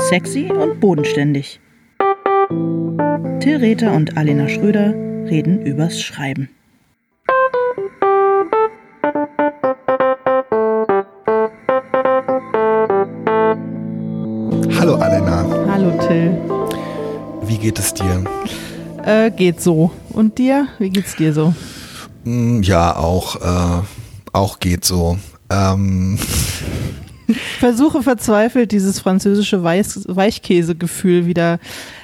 Sexy und bodenständig. Till Rether und Alena Schröder reden übers Schreiben. Hallo Alena, Hallo Till. wie geht es dir? Äh, geht so. Und dir? Wie geht's dir so? Hm, Ja, auch, äh, auch geht so. Ähm, versuche verzweifelt dieses französische Weiß Weichkäsegefühl wieder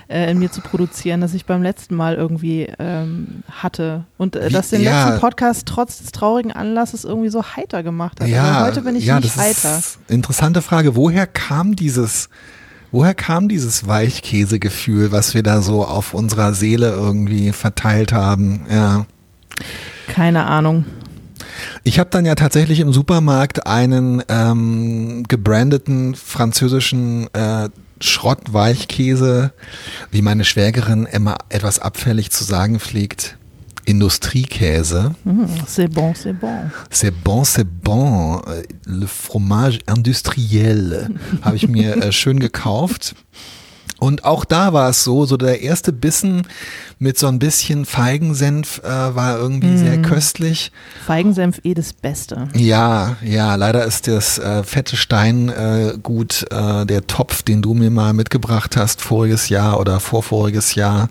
äh, in mir zu produzieren, das ich beim letzten Mal irgendwie ähm, hatte. Und äh, das den ja. letzten Podcast trotz des traurigen Anlasses irgendwie so heiter gemacht hat. ja, Aber heute bin ich ja, nicht heiter. interessante Frage. Woher kam dieses, woher kam dieses Weichkäsegefühl, was wir da so auf unserer Seele irgendwie verteilt haben? Ja. Keine Ahnung. Ich habe dann ja tatsächlich im Supermarkt einen ähm, gebrandeten französischen äh, Schrottweichkäse, wie meine Schwägerin immer etwas abfällig zu sagen pflegt, Industriekäse. Hm, c'est bon, c'est bon. C'est bon, c'est bon. Äh, Le fromage industriel habe ich mir äh, schön gekauft. Und auch da war es so, so der erste Bissen mit so ein bisschen Feigensenf äh, war irgendwie sehr köstlich. Feigensenf eh das Beste. Ja, ja, leider ist das äh, fette Steingut, äh, äh, der Topf, den du mir mal mitgebracht hast, voriges Jahr oder vorvoriges Jahr,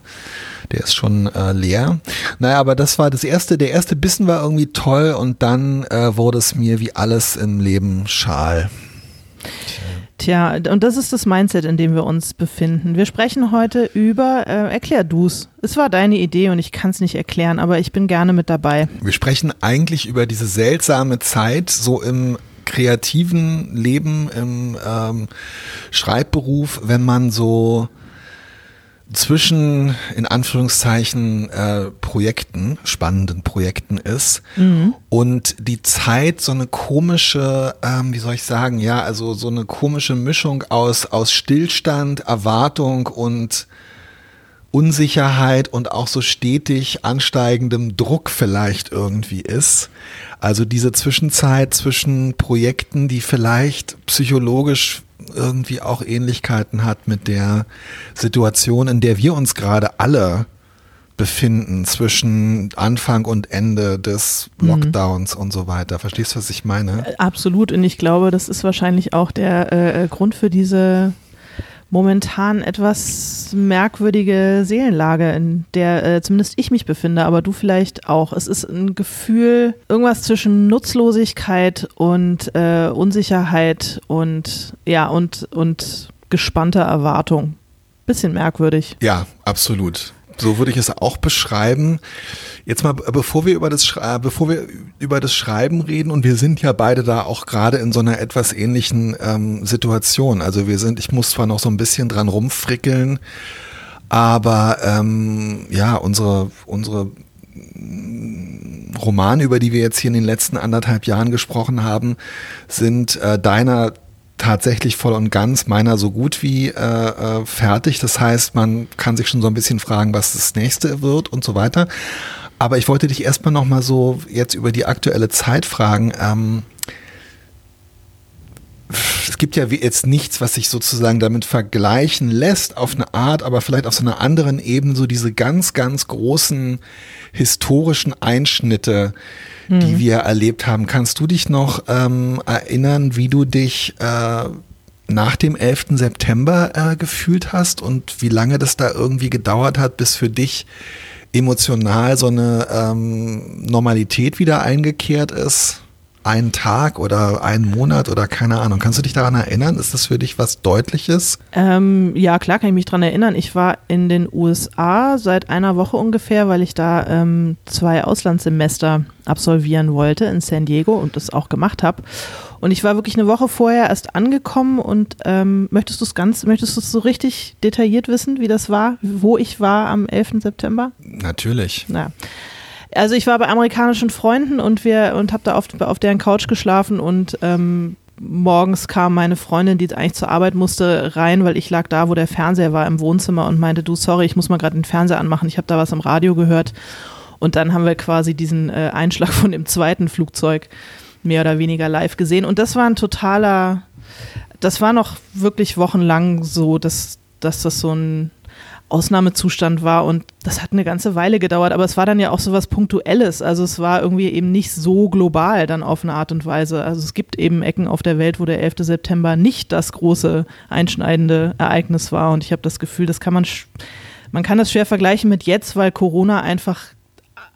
der ist schon äh, leer. Naja, aber das war das erste, der erste Bissen war irgendwie toll und dann äh, wurde es mir wie alles im Leben schal. Tja, und das ist das Mindset, in dem wir uns befinden. Wir sprechen heute über, äh, erklär du's. Es war deine Idee und ich kann es nicht erklären, aber ich bin gerne mit dabei. Wir sprechen eigentlich über diese seltsame Zeit, so im kreativen Leben, im ähm, Schreibberuf, wenn man so zwischen, in Anführungszeichen, äh, Projekten, spannenden Projekten ist und die Zeit so eine komische, ähm, wie soll ich sagen, ja, also so eine komische Mischung aus, aus Stillstand, Erwartung und Unsicherheit und auch so stetig ansteigendem Druck vielleicht irgendwie ist. Also diese Zwischenzeit zwischen Projekten, die vielleicht psychologisch irgendwie auch Ähnlichkeiten hat mit der Situation, in der wir uns gerade alle befinden, zwischen Anfang und Ende des Lockdowns und so weiter. Verstehst du, was ich meine? Absolut. Und ich glaube, das ist wahrscheinlich auch der äh, Grund für diese momentan etwas merkwürdige Seelenlage, in der äh, zumindest ich mich befinde, aber du vielleicht auch. Es ist ein Gefühl, irgendwas zwischen Nutzlosigkeit und äh, Unsicherheit und ja, und, und gespannter Erwartung. Bisschen merkwürdig. Ja, absolut. So würde ich es auch beschreiben. Jetzt mal, bevor wir über das, Schre- äh, bevor wir über das Schreiben reden, und wir sind ja beide da auch gerade in so einer etwas ähnlichen ähm, Situation. Also wir sind, ich muss zwar noch so ein bisschen dran rumfrickeln, aber ähm, ja, unsere, unsere mm, Romane, über die wir jetzt hier in den letzten anderthalb Jahren gesprochen haben, sind äh, deiner tatsächlich voll und ganz, meiner so gut wie äh, äh, fertig. Das heißt, man kann sich schon so ein bisschen fragen, was das nächste wird und so weiter. Aber ich wollte dich erstmal nochmal so jetzt über die aktuelle Zeit fragen. Ähm, es gibt ja jetzt nichts, was sich sozusagen damit vergleichen lässt auf eine Art, aber vielleicht auf so einer anderen Ebene, so diese ganz, ganz großen historischen Einschnitte, die wir erlebt haben. Kannst du dich noch ähm, erinnern, wie du dich äh, nach dem 11. September äh, gefühlt hast und wie lange das da irgendwie gedauert hat, bis für dich emotional so eine ähm, Normalität wieder eingekehrt ist? Ein Tag oder ein Monat oder keine Ahnung. Kannst du dich daran erinnern? Ist das für dich was Deutliches? Ähm, ja, klar kann ich mich dran erinnern. Ich war in den USA seit einer Woche ungefähr, weil ich da ähm, zwei Auslandssemester absolvieren wollte in San Diego und das auch gemacht habe. Und ich war wirklich eine Woche vorher erst angekommen und ähm, möchtest du es ganz, möchtest du es so richtig detailliert wissen, wie das war, wo ich war am 11. September? Natürlich. Na. Also ich war bei amerikanischen Freunden und wir und habe da auf, auf deren Couch geschlafen und ähm, morgens kam meine Freundin, die eigentlich zur Arbeit musste, rein, weil ich lag da, wo der Fernseher war im Wohnzimmer und meinte, du sorry, ich muss mal gerade den Fernseher anmachen, ich habe da was im Radio gehört. Und dann haben wir quasi diesen äh, Einschlag von dem zweiten Flugzeug mehr oder weniger live gesehen. Und das war ein totaler das war noch wirklich wochenlang so, dass, dass das so ein Ausnahmezustand war und das hat eine ganze Weile gedauert, aber es war dann ja auch so was Punktuelles. Also es war irgendwie eben nicht so global dann auf eine Art und Weise. Also es gibt eben Ecken auf der Welt, wo der 11. September nicht das große einschneidende Ereignis war und ich habe das Gefühl, das kann man, man kann das schwer vergleichen mit jetzt, weil Corona einfach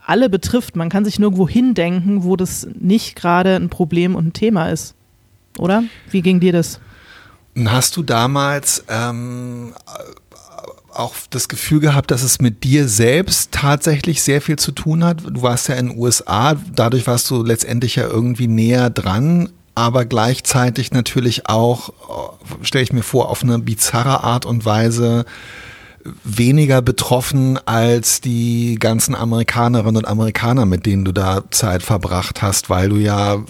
alle betrifft. Man kann sich nirgendwo hindenken, wo das nicht gerade ein Problem und ein Thema ist. Oder? Wie ging dir das? Hast du damals ähm, auch das Gefühl gehabt, dass es mit dir selbst tatsächlich sehr viel zu tun hat? Du warst ja in den USA, dadurch warst du letztendlich ja irgendwie näher dran, aber gleichzeitig natürlich auch, stelle ich mir vor, auf eine bizarre Art und Weise weniger betroffen als die ganzen Amerikanerinnen und Amerikaner, mit denen du da Zeit verbracht hast, weil du ja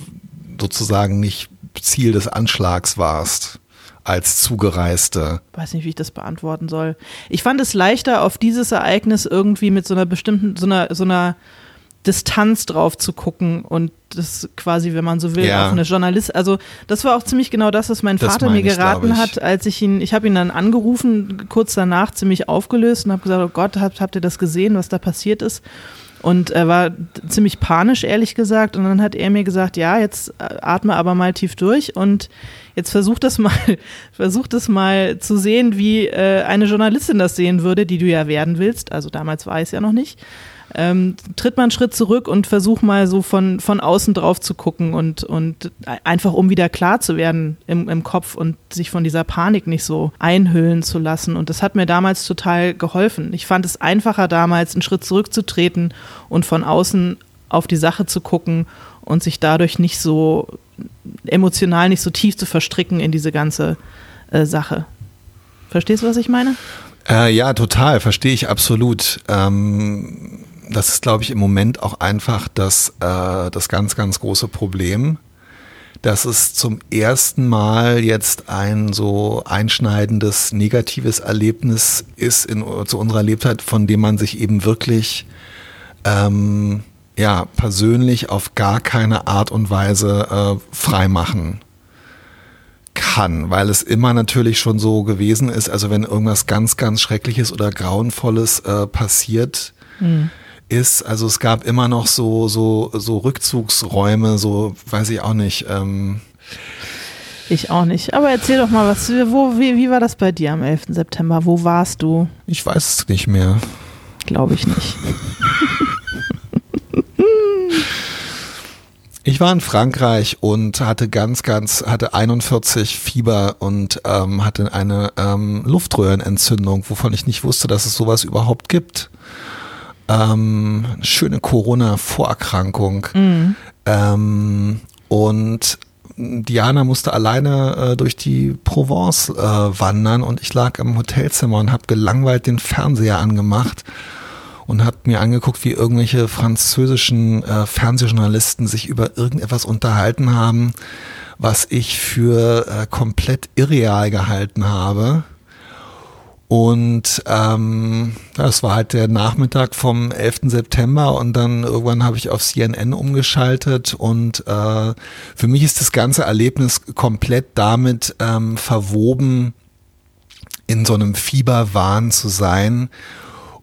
sozusagen nicht Ziel des Anschlags warst als Zugereiste? Weiß nicht, wie ich das beantworten soll. Ich fand es leichter, auf dieses Ereignis irgendwie mit so einer bestimmten, so einer, so einer Distanz drauf zu gucken und das quasi, wenn man so will, ja. auch eine Journalist. Also das war auch ziemlich genau das, was mein das Vater mir geraten ich, hat, als ich ihn, ich habe ihn dann angerufen, kurz danach ziemlich aufgelöst und habe gesagt, oh Gott, habt, habt ihr das gesehen, was da passiert ist? Und er war ziemlich panisch, ehrlich gesagt. Und dann hat er mir gesagt, ja, jetzt äh, atme aber mal tief durch und jetzt versuch das mal, versuch das mal zu sehen, wie äh, eine Journalistin das sehen würde, die du ja werden willst. Also damals war ich es ja noch nicht. Ähm, tritt mal einen Schritt zurück und versuch mal so von, von außen drauf zu gucken und, und einfach um wieder klar zu werden im, im Kopf und sich von dieser Panik nicht so einhüllen zu lassen. Und das hat mir damals total geholfen. Ich fand es einfacher damals, einen Schritt zurückzutreten und von außen auf die Sache zu gucken und sich dadurch nicht so emotional nicht so tief zu verstricken in diese ganze äh, Sache. Verstehst du, was ich meine? Äh, ja, total, verstehe ich absolut. Ähm, das ist, glaube ich, im Moment auch einfach das, äh, das ganz, ganz große Problem, dass es zum ersten Mal jetzt ein so einschneidendes, negatives Erlebnis ist in, zu unserer Lebzeit, von dem man sich eben wirklich ähm, ja, persönlich auf gar keine Art und Weise äh, frei machen kann, weil es immer natürlich schon so gewesen ist, also wenn irgendwas ganz, ganz Schreckliches oder Grauenvolles äh, passiert, mhm ist, also es gab immer noch so, so, so Rückzugsräume, so weiß ich auch nicht. Ähm ich auch nicht. Aber erzähl doch mal, was, wo, wie, wie war das bei dir am 11. September? Wo warst du? Ich weiß es nicht mehr. Glaube ich nicht. Ich war in Frankreich und hatte ganz, ganz, hatte 41 Fieber und ähm, hatte eine ähm, Luftröhrenentzündung, wovon ich nicht wusste, dass es sowas überhaupt gibt. Ähm, schöne Corona-Vorerkrankung. Mhm. Ähm, und Diana musste alleine äh, durch die Provence äh, wandern und ich lag im Hotelzimmer und habe gelangweilt den Fernseher angemacht und habe mir angeguckt, wie irgendwelche französischen äh, Fernsehjournalisten sich über irgendetwas unterhalten haben, was ich für äh, komplett irreal gehalten habe. Und ähm, das war halt der Nachmittag vom 11. September und dann irgendwann habe ich auf CNN umgeschaltet und äh, für mich ist das ganze Erlebnis komplett damit ähm, verwoben, in so einem Fieberwahn zu sein.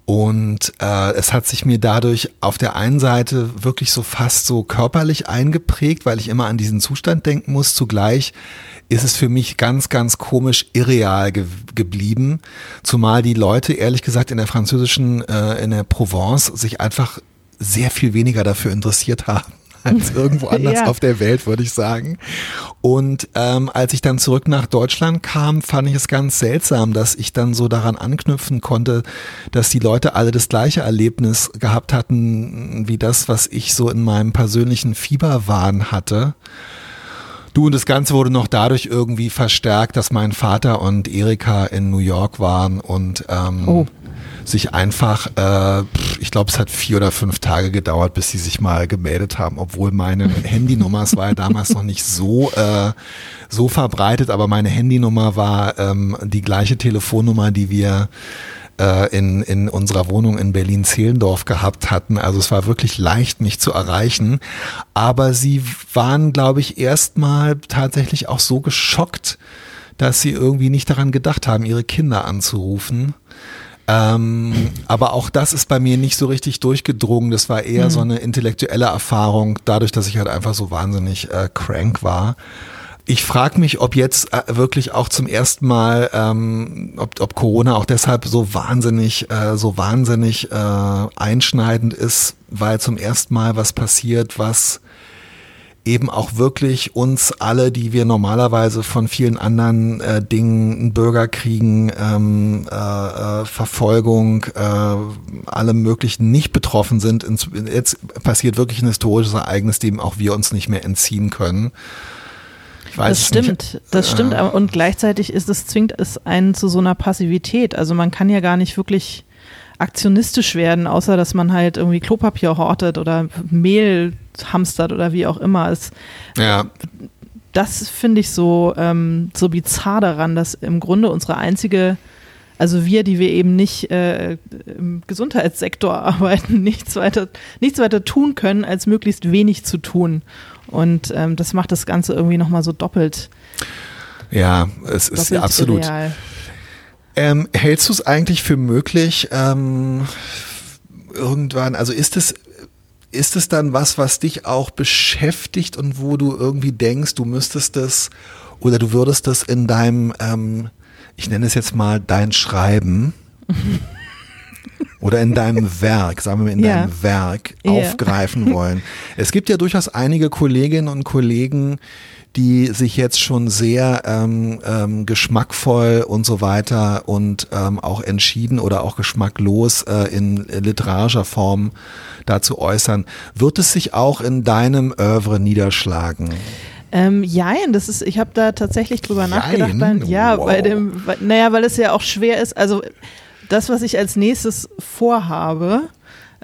Und äh, es hat sich mir dadurch auf der einen Seite wirklich so fast so körperlich eingeprägt, weil ich immer an diesen Zustand denken muss. Zugleich ist es für mich ganz, ganz komisch irreal ge geblieben. Zumal die Leute, ehrlich gesagt, in der französischen, äh, in der Provence sich einfach sehr viel weniger dafür interessiert haben als irgendwo anders ja. auf der Welt, würde ich sagen. Und ähm, als ich dann zurück nach Deutschland kam, fand ich es ganz seltsam, dass ich dann so daran anknüpfen konnte, dass die Leute alle das gleiche Erlebnis gehabt hatten, wie das, was ich so in meinem persönlichen Fieberwahn hatte. Du und das Ganze wurde noch dadurch irgendwie verstärkt, dass mein Vater und Erika in New York waren und ähm, oh. sich einfach, äh, ich glaube, es hat vier oder fünf Tage gedauert, bis sie sich mal gemeldet haben, obwohl meine Handynummer, es war ja damals noch nicht so, äh, so verbreitet, aber meine Handynummer war ähm, die gleiche Telefonnummer, die wir äh, in, in unserer Wohnung in Berlin-Zehlendorf gehabt hatten. Also es war wirklich leicht, mich zu erreichen. Aber sie waren, glaube ich, erstmal tatsächlich auch so geschockt, dass sie irgendwie nicht daran gedacht haben, ihre Kinder anzurufen. Ähm, aber auch das ist bei mir nicht so richtig durchgedrungen. Das war eher mhm. so eine intellektuelle Erfahrung, dadurch, dass ich halt einfach so wahnsinnig äh, crank war. Ich frage mich, ob jetzt äh, wirklich auch zum ersten Mal, ähm, ob, ob Corona auch deshalb so wahnsinnig, äh, so wahnsinnig äh, einschneidend ist, weil zum ersten Mal was passiert, was eben auch wirklich uns alle, die wir normalerweise von vielen anderen äh, Dingen, Bürgerkriegen, ähm, äh, äh, Verfolgung, äh, allem möglichen nicht betroffen sind. Jetzt passiert wirklich ein historisches Ereignis, dem auch wir uns nicht mehr entziehen können. Das stimmt, nicht. das stimmt. Äh, und gleichzeitig ist es, zwingt es einen zu so einer Passivität. Also man kann ja gar nicht wirklich aktionistisch werden, außer dass man halt irgendwie Klopapier hortet oder Mehl hamstert oder wie auch immer. Es, ja. Das finde ich so, ähm, so bizarr daran, dass im Grunde unsere einzige, also wir, die wir eben nicht äh, im Gesundheitssektor arbeiten, nichts weiter, nichts weiter tun können, als möglichst wenig zu tun. Und ähm, das macht das Ganze irgendwie nochmal so doppelt. Ja, es ist absolut. Ähm, hältst du es eigentlich für möglich, ähm, irgendwann, also ist es, ist es dann was, was dich auch beschäftigt und wo du irgendwie denkst, du müsstest das oder du würdest das in deinem, ähm, ich nenne es jetzt mal dein Schreiben oder in deinem Werk, sagen wir mal in ja. deinem Werk ja. aufgreifen wollen. Es gibt ja durchaus einige Kolleginnen und Kollegen, die sich jetzt schon sehr ähm, ähm, geschmackvoll und so weiter und ähm, auch entschieden oder auch geschmacklos äh, in literarischer Form dazu äußern. Wird es sich auch in deinem Oeuvre niederschlagen? Ähm, jein, das ist, ich habe da tatsächlich drüber jein? nachgedacht. Bei, ja, wow. bei dem, naja, weil es ja auch schwer ist. Also das, was ich als nächstes vorhabe.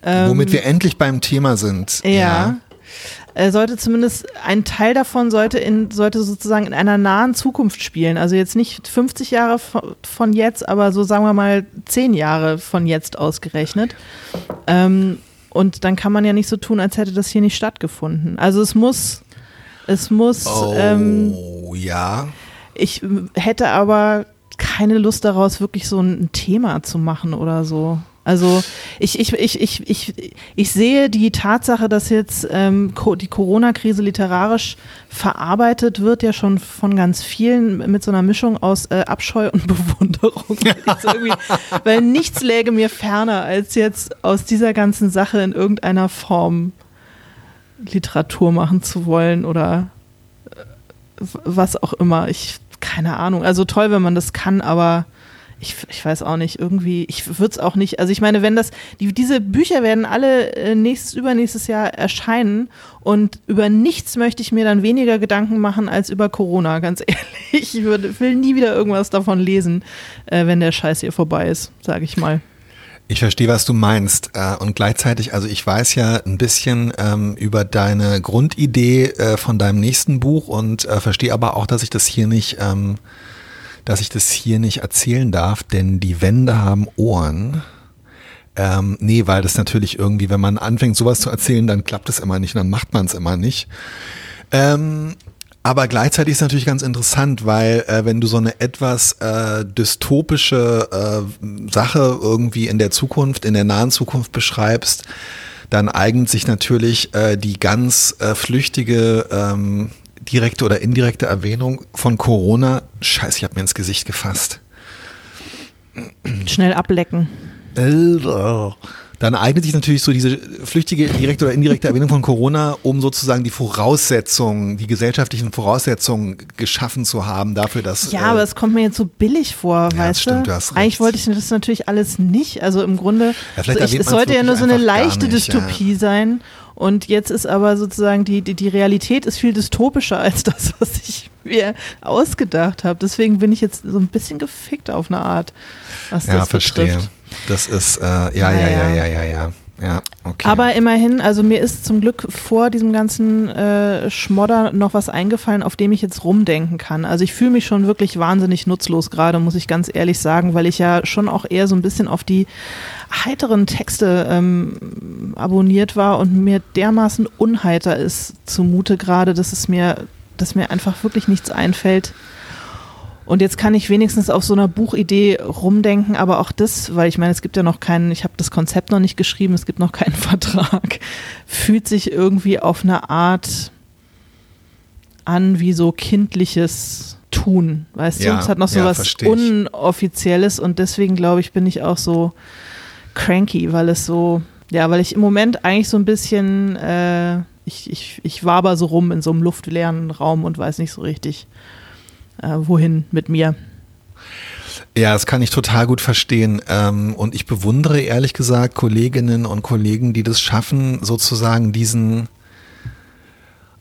Ähm, Womit wir endlich beim Thema sind. ja. ja äh, sollte zumindest ein Teil davon sollte in sollte sozusagen in einer nahen Zukunft spielen. Also jetzt nicht 50 Jahre von jetzt, aber so sagen wir mal 10 Jahre von jetzt ausgerechnet. Ähm, und dann kann man ja nicht so tun, als hätte das hier nicht stattgefunden. Also es muss, es muss. Oh, ähm, ja. Ich hätte aber keine Lust daraus, wirklich so ein Thema zu machen oder so. Also ich, ich, ich, ich, ich, ich sehe die Tatsache, dass jetzt ähm, die Corona-Krise literarisch verarbeitet wird, ja schon von ganz vielen mit so einer Mischung aus äh, Abscheu und Bewunderung. weil nichts läge mir ferner, als jetzt aus dieser ganzen Sache in irgendeiner Form Literatur machen zu wollen oder äh, was auch immer. Ich, keine Ahnung. Also toll, wenn man das kann, aber ich, ich weiß auch nicht, irgendwie, ich würde es auch nicht, also ich meine, wenn das, die, diese Bücher werden alle äh, nächstes, übernächstes Jahr erscheinen und über nichts möchte ich mir dann weniger Gedanken machen als über Corona, ganz ehrlich. Ich würde, will nie wieder irgendwas davon lesen, äh, wenn der Scheiß hier vorbei ist, sage ich mal. Ich verstehe, was du meinst. Äh, und gleichzeitig, also ich weiß ja ein bisschen ähm, über deine Grundidee äh, von deinem nächsten Buch und äh, verstehe aber auch, dass ich das hier nicht ähm, dass ich das hier nicht erzählen darf, denn die Wände haben Ohren. Ähm, nee, weil das natürlich irgendwie, wenn man anfängt, sowas zu erzählen, dann klappt es immer nicht und dann macht man es immer nicht. Ähm, aber gleichzeitig ist natürlich ganz interessant, weil äh, wenn du so eine etwas äh, dystopische äh, Sache irgendwie in der Zukunft, in der nahen Zukunft beschreibst, dann eignet sich natürlich äh, die ganz äh, flüchtige ähm, direkte oder indirekte Erwähnung von Corona. Scheiße, ich habe mir ins Gesicht gefasst. Schnell ablecken. Dann eignet sich natürlich so diese flüchtige, direkte oder indirekte Erwähnung von Corona, um sozusagen die Voraussetzungen, die gesellschaftlichen Voraussetzungen geschaffen zu haben dafür, dass. Ja, äh, aber es kommt mir jetzt so billig vor, ja, weißt stimmt, du? du Eigentlich wollte ich das natürlich alles nicht. Also im Grunde, ja, so ich, es sollte ja nur so eine leichte nicht, Dystopie ja. sein. Und jetzt ist aber sozusagen die, die, die Realität ist viel dystopischer als das, was ich mir ausgedacht habe. Deswegen bin ich jetzt so ein bisschen gefickt auf eine Art, was ja, das verstehe. Betrifft. Das ist, äh, ja, ja, ja, ja, ja, ja. ja, okay. Aber immerhin, also mir ist zum Glück vor diesem ganzen äh, Schmodder noch was eingefallen, auf dem ich jetzt rumdenken kann. Also ich fühle mich schon wirklich wahnsinnig nutzlos gerade, muss ich ganz ehrlich sagen, weil ich ja schon auch eher so ein bisschen auf die heiteren Texte ähm, abonniert war und mir dermaßen unheiter ist zumute gerade, dass es mir, dass mir einfach wirklich nichts einfällt, und jetzt kann ich wenigstens auf so einer Buchidee rumdenken, aber auch das, weil ich meine, es gibt ja noch keinen, ich habe das Konzept noch nicht geschrieben, es gibt noch keinen Vertrag, fühlt sich irgendwie auf eine Art an wie so kindliches Tun, weißt Ja, du? Es hat noch so ja, was. Unoffizielles und deswegen glaube ich, bin ich auch so cranky, weil es so, ja, weil ich im Moment eigentlich so ein bisschen, äh, ich, ich, ich waber so rum in so einem luftleeren Raum und weiß nicht so richtig, äh, wohin mit mir. Ja, das kann ich total gut verstehen. Ähm, und ich bewundere ehrlich gesagt Kolleginnen und Kollegen, die das schaffen, sozusagen diesen,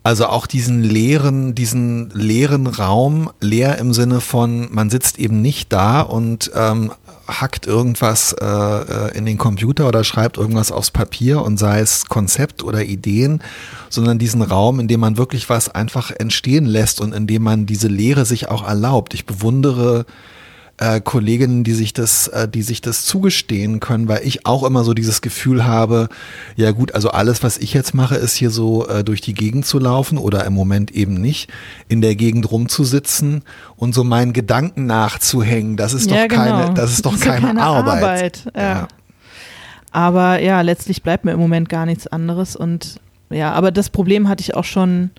also auch diesen leeren, diesen leeren Raum, leer im Sinne von, man sitzt eben nicht da und ähm, hackt irgendwas äh, äh, in den Computer oder schreibt irgendwas aufs Papier und sei es Konzept oder Ideen, sondern diesen Raum, in dem man wirklich was einfach entstehen lässt und in dem man diese Leere sich auch erlaubt. Ich bewundere äh, Kolleginnen, die sich das, äh, die sich das zugestehen können, weil ich auch immer so dieses Gefühl habe, ja gut, also alles, was ich jetzt mache, ist hier so äh, durch die Gegend zu laufen oder im Moment eben nicht, in der Gegend rumzusitzen und so meinen Gedanken nachzuhängen. Das ist Ja, doch keine, genau. das ist doch Das ist ja keine, keine Arbeit. Arbeit, ja. Aber ja, letztlich bleibt mir im Moment gar nichts anderes. Und ja, aber das Problem hatte ich auch schon.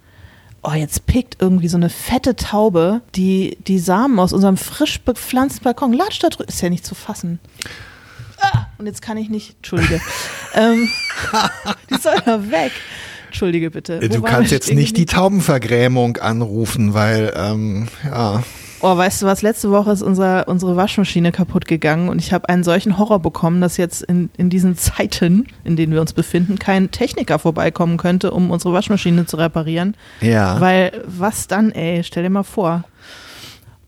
Oh, jetzt pickt irgendwie so eine fette Taube die, die Samen aus unserem frisch bepflanzten Balkon. Latsch da drüben. Ist ja nicht zu fassen. Ah, und jetzt kann ich nicht. Entschuldige. ähm, die soll da weg. Entschuldige bitte. Du waren kannst jetzt nicht die? Taubenvergrämung anrufen, weil ähm, ja. Oh, weißt du was? Letzte Woche ist unser, unsere Waschmaschine kaputt gegangen und ich habe einen solchen Horror bekommen, dass jetzt in, in diesen Zeiten, in denen wir uns befinden, kein Techniker vorbeikommen könnte, um unsere Waschmaschine zu reparieren. Ja. Weil, was dann, ey? Stell dir mal vor.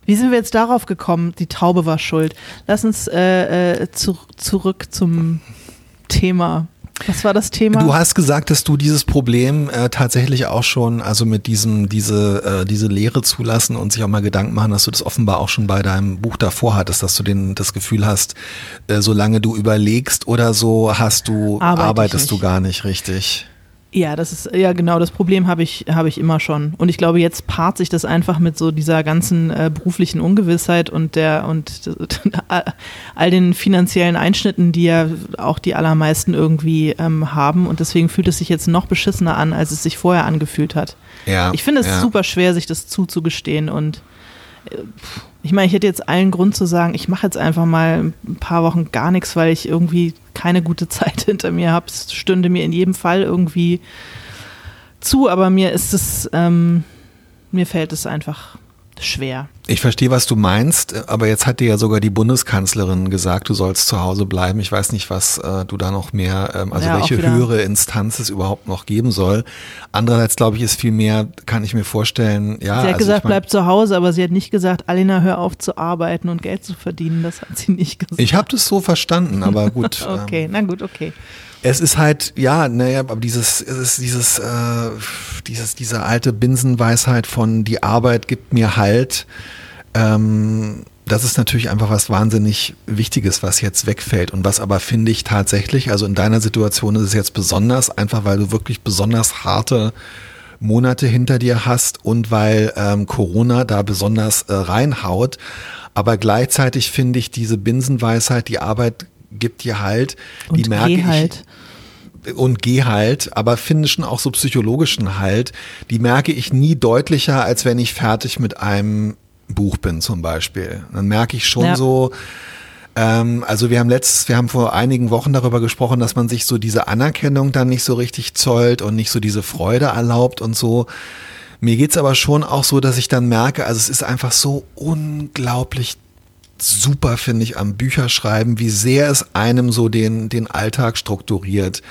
Wie sind wir jetzt darauf gekommen? Die Taube war schuld. Lass uns äh, äh, zu, zurück zum Thema. Was war das Thema? Du hast gesagt, dass du dieses Problem äh, tatsächlich auch schon, also mit diesem, diese, äh, diese Lehre zulassen und sich auch mal Gedanken machen, dass du das offenbar auch schon bei deinem Buch davor hattest, dass du den, das Gefühl hast, äh, solange du überlegst oder so, hast du, Arbeite ich arbeitest du gar nicht richtig. Ja, das ist ja genau das Problem habe ich habe ich immer schon und ich glaube jetzt paart sich das einfach mit so dieser ganzen äh, beruflichen Ungewissheit und der und all den finanziellen Einschnitten, die ja auch die allermeisten irgendwie ähm, haben und deswegen fühlt es sich jetzt noch beschissener an, als es sich vorher angefühlt hat. Ja. Ich finde es ja. super schwer, sich das zuzugestehen und ich meine, ich hätte jetzt allen Grund zu sagen, ich mache jetzt einfach mal ein paar Wochen gar nichts, weil ich irgendwie keine gute Zeit hinter mir habe. Es stünde mir in jedem Fall irgendwie zu, aber mir ist es, ähm, mir fällt es einfach schwer. Ich verstehe, was du meinst, aber jetzt hat dir ja sogar die Bundeskanzlerin gesagt, du sollst zu Hause bleiben. Ich weiß nicht, was äh, du da noch mehr, ähm, also Ja, welche höhere Instanz es überhaupt noch geben soll. Andererseits glaube ich, ist viel mehr, kann ich mir vorstellen, ja. sie hat also gesagt, ich mein, bleib zu Hause, aber sie hat nicht gesagt, Alina, hör auf zu arbeiten und Geld zu verdienen. Das hat sie nicht gesagt. Ich habe das so verstanden, aber gut. okay, Ähm, na gut, okay. Es ist halt, ja, naja, aber dieses, es ist dieses, äh, dieses, diese alte Binsenweisheit von die Arbeit gibt mir Halt. Ähm, das ist natürlich einfach was wahnsinnig Wichtiges, was jetzt wegfällt und was aber finde ich tatsächlich, also in deiner Situation ist es jetzt besonders, einfach weil du wirklich besonders harte Monate hinter dir hast und weil ähm, Corona da besonders äh, reinhaut. Aber gleichzeitig finde ich diese Binsenweisheit, die Arbeit gibt dir halt, die Und merke geh ich halt. und geh halt, aber finde schon auch so psychologischen Halt, die merke ich nie deutlicher, als wenn ich fertig mit einem Buch bin zum Beispiel. Dann merke ich schon Ja. so, ähm, also wir haben letztes, wir haben vor einigen Wochen darüber gesprochen, dass man sich so diese Anerkennung dann nicht so richtig zollt und nicht so diese Freude erlaubt und so. Mir geht's aber schon auch so, dass ich dann merke, also es ist einfach so unglaublich super, finde ich, am Bücherschreiben, wie sehr es einem so den, den Alltag strukturiert.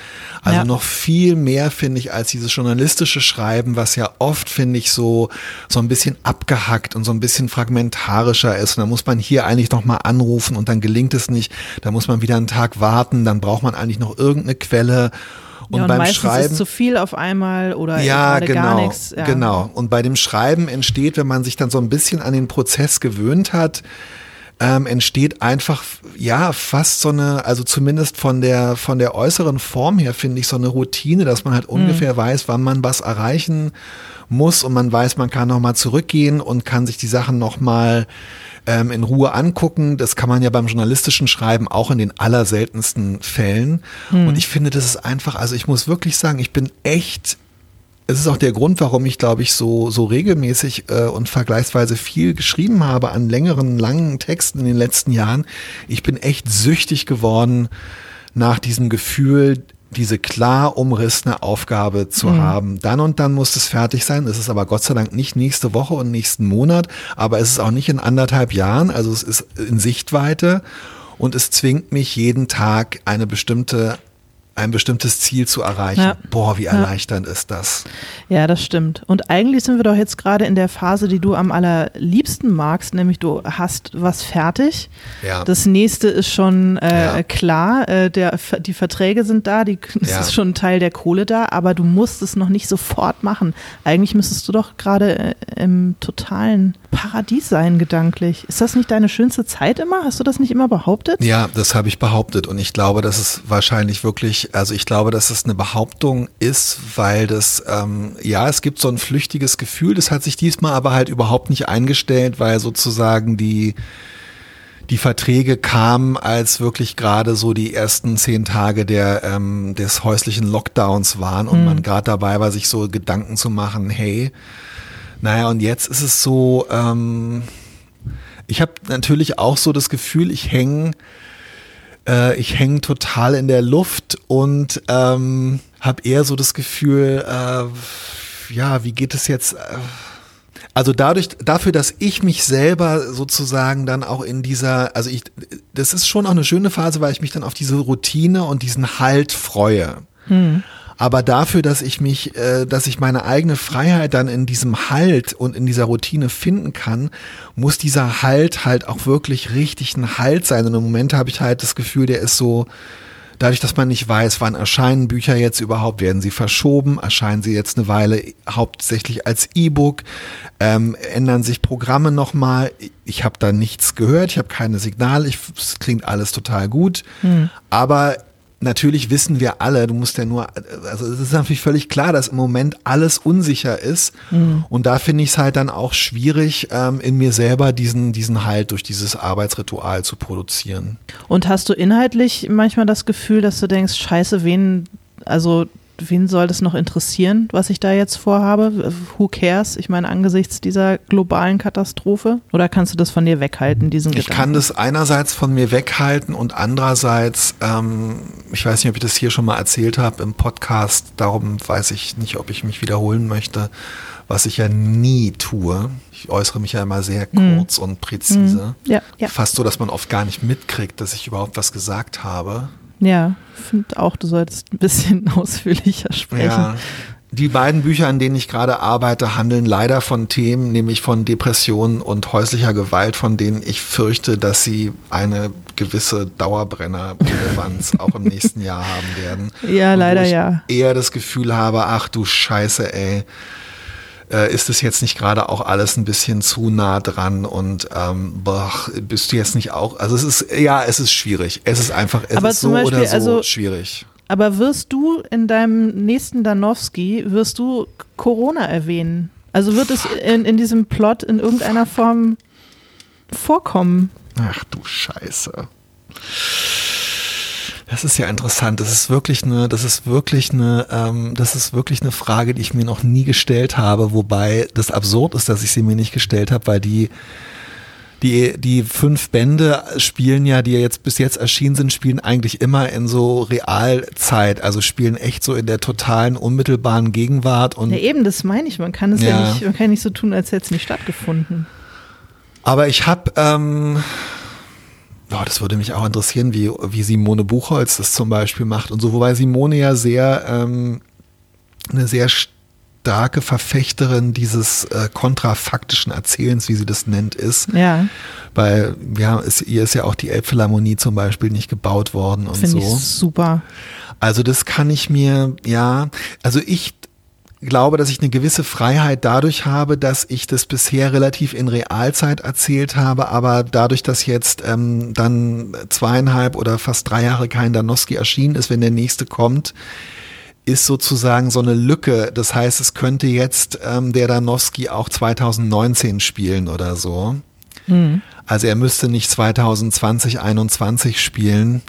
Also Ja. noch viel mehr, finde ich, als dieses journalistische Schreiben, was ja oft, finde ich, so, so ein bisschen abgehackt und so ein bisschen fragmentarischer ist. Und da muss man hier eigentlich noch mal anrufen und dann gelingt es nicht. Da muss man wieder einen Tag warten, dann braucht man eigentlich noch irgendeine Quelle. Und, ja, und beim meistens Schreiben ist zu viel auf einmal oder ja, gerade gar genau, nichts. Ja. genau. Und bei dem Schreiben entsteht, wenn man sich dann so ein bisschen an den Prozess gewöhnt hat, ähm, entsteht einfach ja fast so eine, also zumindest von der von der äußeren Form her finde ich so eine Routine, dass man halt Mhm. ungefähr weiß, wann man was erreichen muss und man weiß, man kann noch mal zurückgehen und kann sich die Sachen noch mal ähm, in Ruhe angucken. Das kann man ja beim journalistischen Schreiben auch in den allerseltensten Fällen. Und ich finde, das ist einfach, also ich muss wirklich sagen, ich bin echt es ist auch der Grund, warum ich, glaube ich, so, so regelmäßig äh, und vergleichsweise viel geschrieben habe an längeren, langen Texten in den letzten Jahren. Ich bin echt süchtig geworden nach diesem Gefühl, diese klar umrissene Aufgabe zu haben. Dann und dann muss es fertig sein. Es ist aber Gott sei Dank nicht nächste Woche und nächsten Monat, aber es ist auch nicht in anderthalb Jahren. Also es ist in Sichtweite und es zwingt mich jeden Tag eine bestimmte ein bestimmtes Ziel zu erreichen. Ja. Boah, wie Ja. erleichternd ist das. Ja, das stimmt. Und eigentlich sind wir doch jetzt gerade in der Phase, die du am allerliebsten magst, nämlich du hast was fertig. Ja. Das nächste ist schon äh, Ja. klar, äh, der, die Verträge sind da, die, es Ja. ist schon ein Teil der Kohle da, aber du musst es noch nicht sofort machen. Eigentlich müsstest du doch gerade äh, im totalen Paradies sein, gedanklich. Ist das nicht deine schönste Zeit immer? Hast du das nicht immer behauptet? Ja, das habe ich behauptet und ich glaube, dass es wahrscheinlich wirklich, also ich glaube, dass es eine Behauptung ist, weil das, ähm, ja, es gibt so ein flüchtiges Gefühl, das hat sich diesmal aber halt überhaupt nicht eingestellt, weil sozusagen die, die Verträge kamen, als wirklich gerade so die ersten zehn Tage der, ähm, des häuslichen Lockdowns waren und man gerade dabei war, sich so Gedanken zu machen, hey, naja, und jetzt ist es so, ähm, ich habe natürlich auch so das Gefühl, ich hänge äh, ich total in der Luft und ähm, habe eher so das Gefühl, äh, ja, wie geht es jetzt? Äh, also dadurch, dafür, dass ich mich selber sozusagen dann auch in dieser, also ich, das ist schon auch eine schöne Phase, weil ich mich dann auf diese Routine und diesen Halt freue. Aber dafür, dass ich mich, äh, dass ich meine eigene Freiheit dann in diesem Halt und in dieser Routine finden kann, muss dieser Halt halt auch wirklich richtig ein Halt sein. Und im Moment habe ich halt das Gefühl, der ist so, dadurch, dass man nicht weiß, wann erscheinen Bücher jetzt überhaupt, werden sie verschoben, erscheinen sie jetzt eine Weile hauptsächlich als E-Book, ähm, ändern sich Programme nochmal. Ich habe da nichts gehört, ich habe keine Signale, ich, es klingt alles total gut, aber Natürlich wissen wir alle, du musst ja nur, also es ist natürlich völlig klar, dass im Moment alles unsicher ist. Und da finde ich es halt dann auch schwierig, ähm, in mir selber diesen, diesen Halt durch dieses Arbeitsritual zu produzieren. Und hast du inhaltlich manchmal das Gefühl, dass du denkst, scheiße, wen, also wen soll das noch interessieren, was ich da jetzt vorhabe? Who cares? Ich meine, angesichts dieser globalen Katastrophe? Oder kannst du das von dir weghalten, diesen Ich Gedanken? kann das einerseits von mir weghalten und andererseits, ähm, ich weiß nicht, ob ich das hier schon mal erzählt habe im Podcast, darum weiß ich nicht, ob ich mich wiederholen möchte, was ich ja nie tue. Ich äußere mich ja immer sehr kurz und präzise. Ja, ja. Fast so, dass man oft gar nicht mitkriegt, dass ich überhaupt was gesagt habe. Ja, finde auch, du solltest ein bisschen ausführlicher sprechen. Ja. Die beiden Bücher, an denen ich gerade arbeite, handeln leider von Themen, nämlich von Depressionen und häuslicher Gewalt, von denen ich fürchte, dass sie eine gewisse Dauerbrenner-Relevanz auch im nächsten Jahr haben werden. Ja, Und leider ja. Eher das Gefühl habe, ach du Scheiße, ey, äh, ist es jetzt nicht gerade auch alles ein bisschen zu nah dran und ähm, boah, bist du jetzt nicht auch, also es ist, ja, es ist schwierig. Es ist einfach, es Aber ist so Beispiel, oder so also- schwierig. Aber wirst du in deinem nächsten Danowski, wirst du Corona erwähnen? Also wird es in, in diesem Plot in irgendeiner Form vorkommen? Ach du Scheiße. Das ist ja interessant. Das ist wirklich eine, das ist wirklich eine, ähm, das ist wirklich eine Frage, die ich mir noch nie gestellt habe. Wobei das absurd ist, dass ich sie mir nicht gestellt habe, weil die, die, die fünf Bände spielen ja, die ja jetzt bis jetzt erschienen sind, spielen eigentlich immer in so Realzeit. Also spielen echt so in der totalen unmittelbaren Gegenwart und Ja, eben, das meine ich. Man kann es ja, Ja. nicht, man kann nicht so tun, als hätte es nicht stattgefunden. Aber ich habe, ähm, Oh, das würde mich auch interessieren, wie, wie Simone Buchholz das zum Beispiel macht und so, wobei Simone ja sehr ähm, eine sehr starke Verfechterin dieses äh, kontrafaktischen Erzählens, wie sie das nennt, ist. Ja. Weil wir haben, ist, ihr ist ja auch die Elbphilharmonie zum Beispiel nicht gebaut worden und Finde so. ich super. Also das kann ich mir, ja, also ich glaube, dass ich eine gewisse Freiheit dadurch habe, dass ich das bisher relativ in Realzeit erzählt habe, aber dadurch, dass jetzt ähm, dann zweieinhalb oder fast drei Jahre kein Danowski erschienen ist, wenn der nächste kommt, ist sozusagen so eine Lücke. Das heißt, es könnte jetzt ähm, der Danowski auch 2019 spielen oder so. Hm. Also er müsste nicht 2020, 21 spielen.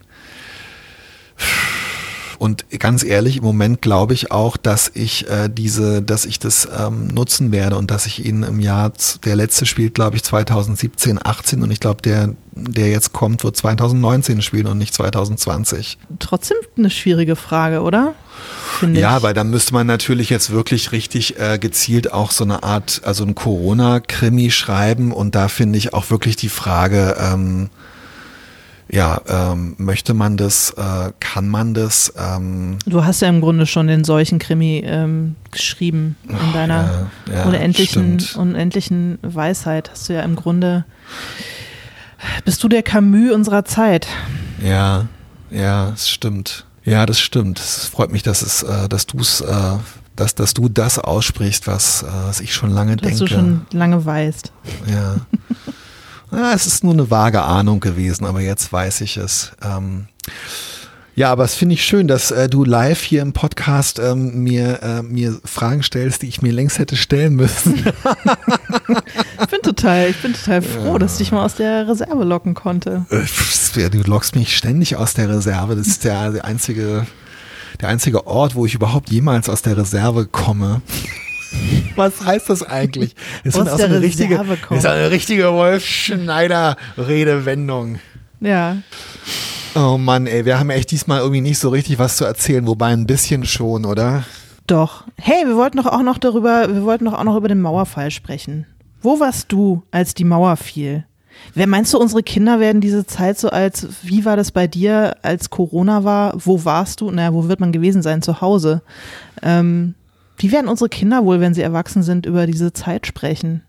Und ganz ehrlich, im Moment glaube ich auch, dass ich äh, diese, dass ich das ähm, nutzen werde und dass ich ihn im Jahr, der letzte spielt, glaube ich, 2017, 18 und ich glaube, der, der jetzt kommt, wird 2019 spielen und nicht 2020. Trotzdem eine schwierige Frage, oder? Finde Ja, ich. weil dann müsste man natürlich jetzt wirklich richtig äh, gezielt auch so eine Art, also ein Corona-Krimi schreiben und da finde ich auch wirklich die Frage, ähm, ja, ähm, möchte man das, äh, kann man das? Ähm, Du hast ja im Grunde schon den solchen Krimi ähm, geschrieben in deiner ja, ja, unendlichen, stimmt. unendlichen Weisheit. Hast du ja im Grunde, bist du der Camus unserer Zeit. Ja, ja, es stimmt. Ja, das stimmt. Es freut mich, dass es, äh, dass du es, äh, dass, dass du das aussprichst, was, äh, was ich schon lange Was denke. du schon lange weißt. Ja. Ja. Es ist nur eine vage Ahnung gewesen, aber jetzt weiß ich es. Ähm, ja, aber es finde ich schön, dass äh, du live hier im Podcast ähm, mir, äh, mir Fragen stellst, die ich mir längst hätte stellen müssen. Ich bin total, ich bin total froh, dass ich dich mal aus der Reserve locken konnte. Äh, Du lockst mich ständig aus der Reserve. Das ist der, der einzige, der einzige Ort, wo ich überhaupt jemals aus der Reserve komme. Was heißt das eigentlich? Das auch der eine richtige, kommen. ist eine richtige Wolf Schneider Redewendung. Ja. Oh Mann, ey, wir haben echt diesmal irgendwie nicht so richtig was zu erzählen, wobei ein bisschen schon, oder? Doch. Hey, wir wollten doch auch noch darüber, wir wollten doch auch noch über den Mauerfall sprechen. Wo warst du, als die Mauer fiel? Wer meinst du, unsere Kinder werden diese Zeit so als, wie war das bei dir, als Corona war? Wo warst du? Naja, wo wird man gewesen sein? Zu Hause. Ähm, wie werden unsere Kinder wohl, wenn sie erwachsen sind, über diese Zeit sprechen?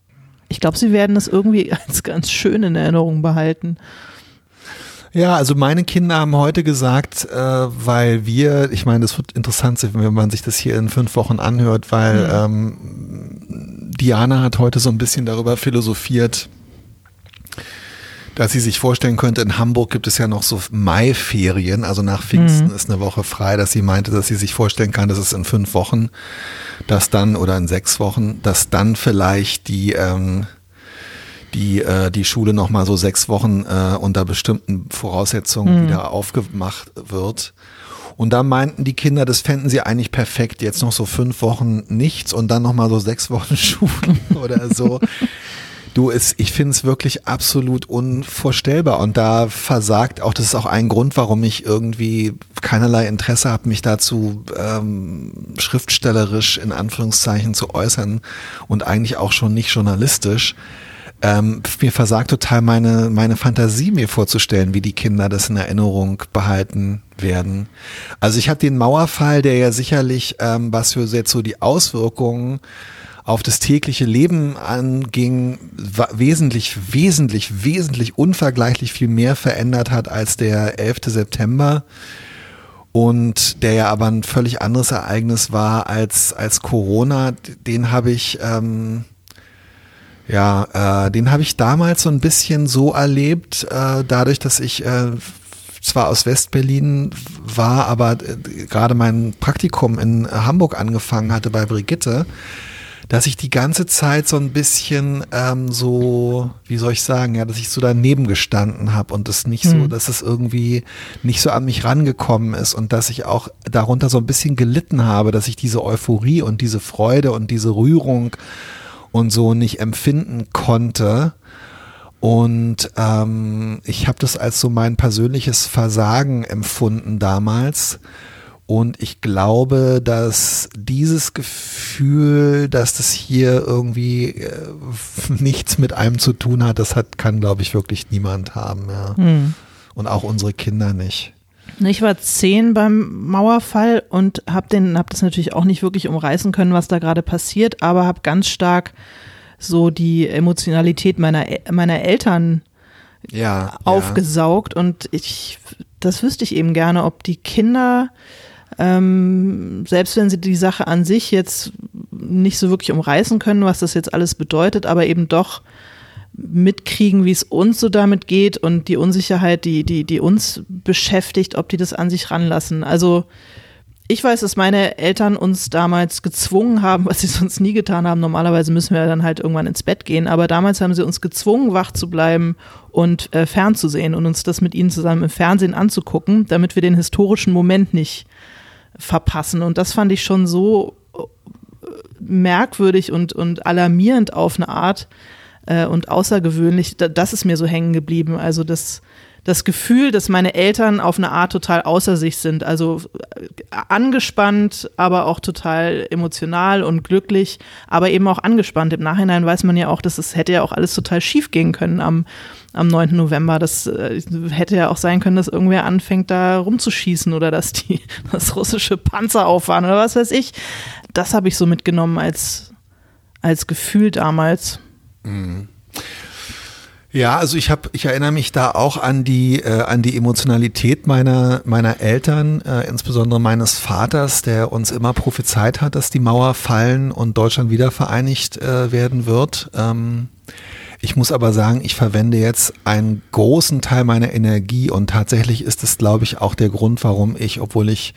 Ich glaube, sie werden es irgendwie als ganz schön in Erinnerung behalten. Ja, also meine Kinder haben heute gesagt, äh, weil wir, ich meine, das wird interessant sein, wenn man sich das hier in fünf Wochen anhört, weil ähm, Diana hat heute so ein bisschen darüber philosophiert, dass sie sich vorstellen könnte, in Hamburg gibt es ja noch so Maiferien, also nach Pfingsten ist eine Woche frei, dass sie meinte, dass sie sich vorstellen kann, dass es in fünf Wochen, dass dann oder in sechs Wochen, dass dann vielleicht die ähm, die äh, die Schule noch mal so sechs Wochen äh, unter bestimmten Voraussetzungen wieder aufgemacht wird. Und da meinten die Kinder, das fänden sie eigentlich perfekt, jetzt noch so fünf Wochen nichts und dann noch mal so sechs Wochen Schule oder so. Du, es, ich finde es wirklich absolut unvorstellbar und da versagt auch, das ist auch ein Grund, warum ich irgendwie keinerlei Interesse habe, mich dazu ähm, schriftstellerisch in Anführungszeichen zu äußern und eigentlich auch schon nicht journalistisch. Ähm, mir versagt total meine, meine Fantasie, mir vorzustellen, wie die Kinder das in Erinnerung behalten werden. Also ich habe den Mauerfall, der ja sicherlich, ähm, was für jetzt so die Auswirkungen auf das tägliche Leben anging, wesentlich, wesentlich, wesentlich unvergleichlich viel mehr verändert hat als der 11. September und der ja aber ein völlig anderes Ereignis war als, als Corona, den habe ich, ähm, ja, äh, den habe ich damals so ein bisschen so erlebt, äh, dadurch, dass ich äh, zwar aus Westberlin war, aber äh, gerade mein Praktikum in Hamburg angefangen hatte bei Brigitte, dass ich die ganze Zeit so ein bisschen ähm, so, wie soll ich sagen, ja, dass ich so daneben gestanden habe und es nicht so, Hm. dass es irgendwie nicht so an mich rangekommen ist und dass ich auch darunter so ein bisschen gelitten habe, dass ich diese Euphorie und diese Freude und diese Rührung und so nicht empfinden konnte. Und ähm, ich habe das als so mein persönliches Versagen empfunden damals. Und ich glaube, dass dieses Gefühl, dass das hier irgendwie äh, nichts mit einem zu tun hat, das hat, kann, glaube ich, wirklich niemand haben. Ja. Hm. Und auch unsere Kinder nicht. Ich war zehn beim Mauerfall und habe den, habe das natürlich auch nicht wirklich umreißen können, was da gerade passiert, aber habe ganz stark so die Emotionalität meiner meiner Eltern ja, aufgesaugt ja. und ich, das wüsste ich eben gerne, ob die Kinder ähm, selbst wenn sie die Sache an sich jetzt nicht so wirklich umreißen können, was das jetzt alles bedeutet, aber eben doch mitkriegen, wie es uns so damit geht und die Unsicherheit, die, die, die uns beschäftigt, ob die das an sich ranlassen. Also ich weiß, dass meine Eltern uns damals gezwungen haben, was sie sonst nie getan haben. Normalerweise müssen wir dann halt irgendwann ins Bett gehen, aber damals haben sie uns gezwungen, wach zu bleiben und äh, fernzusehen und uns das mit ihnen zusammen im Fernsehen anzugucken, damit wir den historischen Moment nicht verpassen. Und das fand ich schon so äh, merkwürdig und, und alarmierend auf eine Art äh, und außergewöhnlich. Da, das ist mir so hängen geblieben. Also das, das Gefühl, dass meine Eltern auf eine Art total außer sich sind. Also äh, angespannt, aber auch total emotional und glücklich, aber eben auch angespannt. Im Nachhinein weiß man ja auch, dass es hätte ja auch alles total schief gehen können am, am 9. November. Das äh, hätte ja auch sein können, dass irgendwer anfängt, da rumzuschießen oder dass die das russische Panzer auffahren oder was weiß ich. Das habe ich so mitgenommen als, als Gefühl damals. Mhm. Ja, also ich habe, ich erinnere mich da auch an die äh, an die Emotionalität meiner meiner Eltern, äh, insbesondere meines Vaters, der uns immer prophezeit hat, dass die Mauer fallen und Deutschland wieder vereinigt äh, werden wird. Ähm, ich muss aber sagen, ich verwende jetzt einen großen Teil meiner Energie und tatsächlich ist es, glaube ich, auch der Grund, warum ich, obwohl ich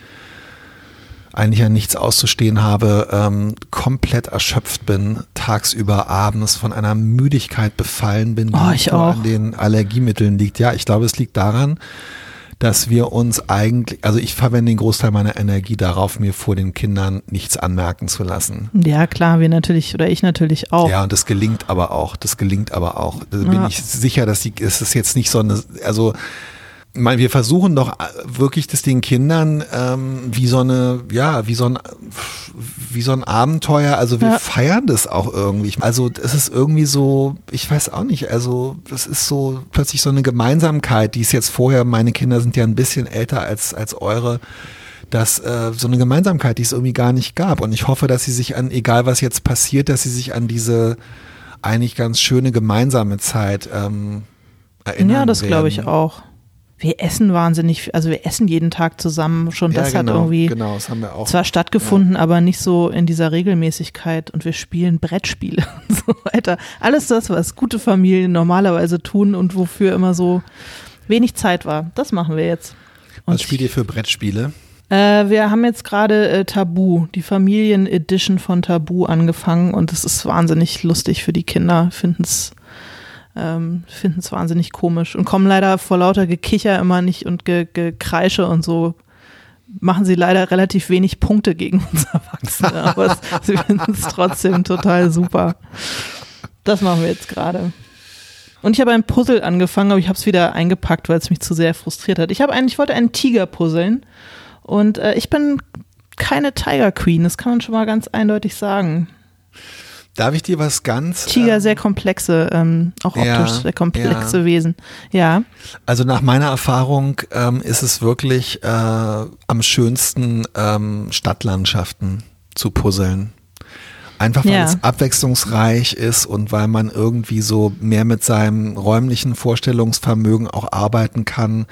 eigentlich ja nichts auszustehen habe, ähm, komplett erschöpft bin, tagsüber, abends von einer Müdigkeit befallen bin, die oh, ich auch. an den Allergiemitteln liegt. Ja, ich glaube, es liegt daran, dass wir uns eigentlich, also ich verwende den Großteil meiner Energie darauf, mir vor den Kindern nichts anmerken zu lassen. Ja, klar, wir natürlich, oder ich natürlich auch. Ja, und das gelingt aber auch, das gelingt aber auch. Da bin ja. ich sicher, dass die, es ist jetzt nicht so eine, also meine, wir versuchen doch wirklich das den Kindern ähm, wie so eine, ja, wie so ein, wie so ein Abenteuer. Also wir ja. feiern das auch irgendwie. Also es ist irgendwie so, ich weiß auch nicht. Also das ist so plötzlich so eine Gemeinsamkeit, die es jetzt vorher. Meine Kinder sind ja ein bisschen älter als als eure dass äh, so eine Gemeinsamkeit, die es irgendwie gar nicht gab. Und ich hoffe, dass sie sich an, egal was jetzt passiert, dass sie sich an diese eigentlich ganz schöne gemeinsame Zeit ähm, erinnern. Ja, das glaube ich auch wir essen wahnsinnig, also wir essen jeden Tag zusammen. Schon das ja, genau, hat irgendwie genau, das haben wir auch. zwar stattgefunden, ja. aber nicht so in dieser Regelmäßigkeit. Und wir spielen Brettspiele und so weiter. Alles das, was gute Familien normalerweise tun und wofür immer so wenig Zeit war. Das machen wir jetzt. Und was spielt ihr für Brettspiele? Äh, wir haben jetzt gerade äh, Tabu, die Familien-Edition von Tabu angefangen und es ist wahnsinnig lustig für die Kinder, finden es ähm, finden es wahnsinnig komisch und kommen leider vor lauter Gekicher immer nicht und Ge Gekreische und so machen sie leider relativ wenig Punkte gegen uns Erwachsene, aber sie finden es trotzdem total super. Das machen wir jetzt gerade. Und ich habe ein Puzzle angefangen, aber ich habe es wieder eingepackt, weil es mich zu sehr frustriert hat. Ich habe einen, ich wollte einen Tiger puzzeln und äh, ich bin keine Tiger Queen, das kann man schon mal ganz eindeutig sagen. Darf ich dir was ganz. Tiger, ähm, sehr komplexe, ähm, auch optisch ja, sehr komplexe ja. Wesen. Ja. Also nach meiner Erfahrung ähm, ist es wirklich äh, am schönsten, ähm, Stadtlandschaften zu puzzeln. Einfach weil ja. es abwechslungsreich ist und weil man irgendwie so mehr mit seinem räumlichen Vorstellungsvermögen auch arbeiten kann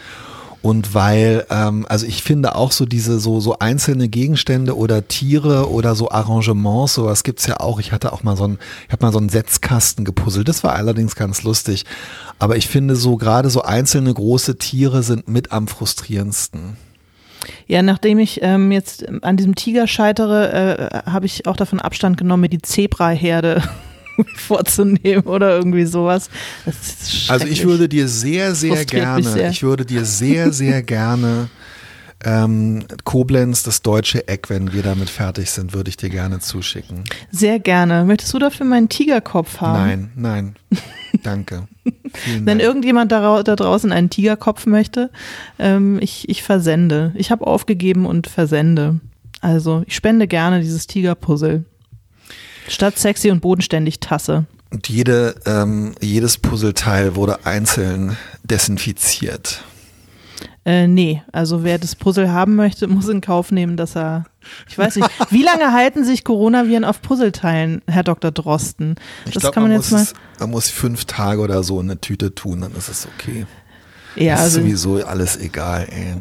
und weil, ähm, also ich finde auch so diese so, so einzelne Gegenstände oder Tiere oder so Arrangements, sowas gibt's ja auch. Ich hatte auch mal so ein, ich habe mal so einen Setzkasten gepuzzelt. Das war allerdings ganz lustig. Aber ich finde so gerade so einzelne große Tiere sind mit am frustrierendsten. Ja, nachdem ich ähm, jetzt an diesem Tiger scheitere, äh, habe ich auch davon Abstand genommen, mir die Zebraherde vorzunehmen oder irgendwie sowas. also ich würde dir sehr, sehr gerne, sehr. ich würde dir sehr, sehr gerne ähm, Koblenz, das deutsche Eck, wenn wir damit fertig sind, würde ich dir gerne zuschicken. Sehr gerne. Möchtest du dafür meinen Tigerkopf haben? Nein, nein. Danke. Wenn Dank. irgendjemand da, da, draußen einen Tigerkopf möchte, ähm, ich, ich versende. Ich habe aufgegeben und versende. Also ich spende gerne dieses Tigerpuzzle. Statt sexy und bodenständig Tasse. Und jede, ähm, jedes Puzzleteil wurde einzeln desinfiziert. Äh, nee, also wer das Puzzle haben möchte, muss in Kauf nehmen, dass er. Ich weiß nicht, wie lange halten sich Coronaviren auf Puzzleteilen, Herr Dr. Drosten? Das ich glaube, man, man, muss man muss fünf Tage oder so in eine Tüte tun, dann ist es okay. Ja, ist also, sowieso alles egal, ey.